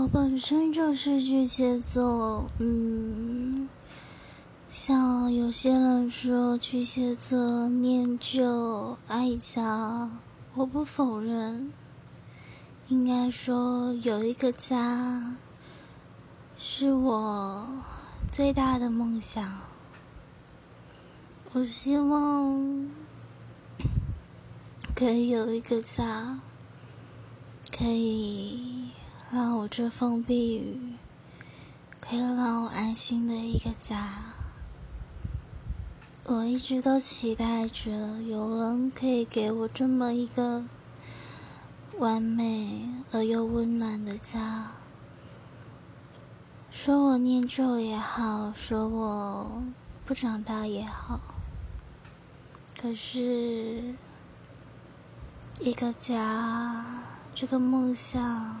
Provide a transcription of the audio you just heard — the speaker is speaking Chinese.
我本身就是巨蟹座，嗯，像有些人说巨蟹座念旧爱家，我不否认。应该说有一个家，是我最大的梦想。我希望可以有一个家，可以让我遮风避雨，可以让我安心的一个家。我一直都期待着有人可以给我这么一个完美而又温暖的家。说我念旧也好，说我不长大也好。可是，一个家，这个梦想，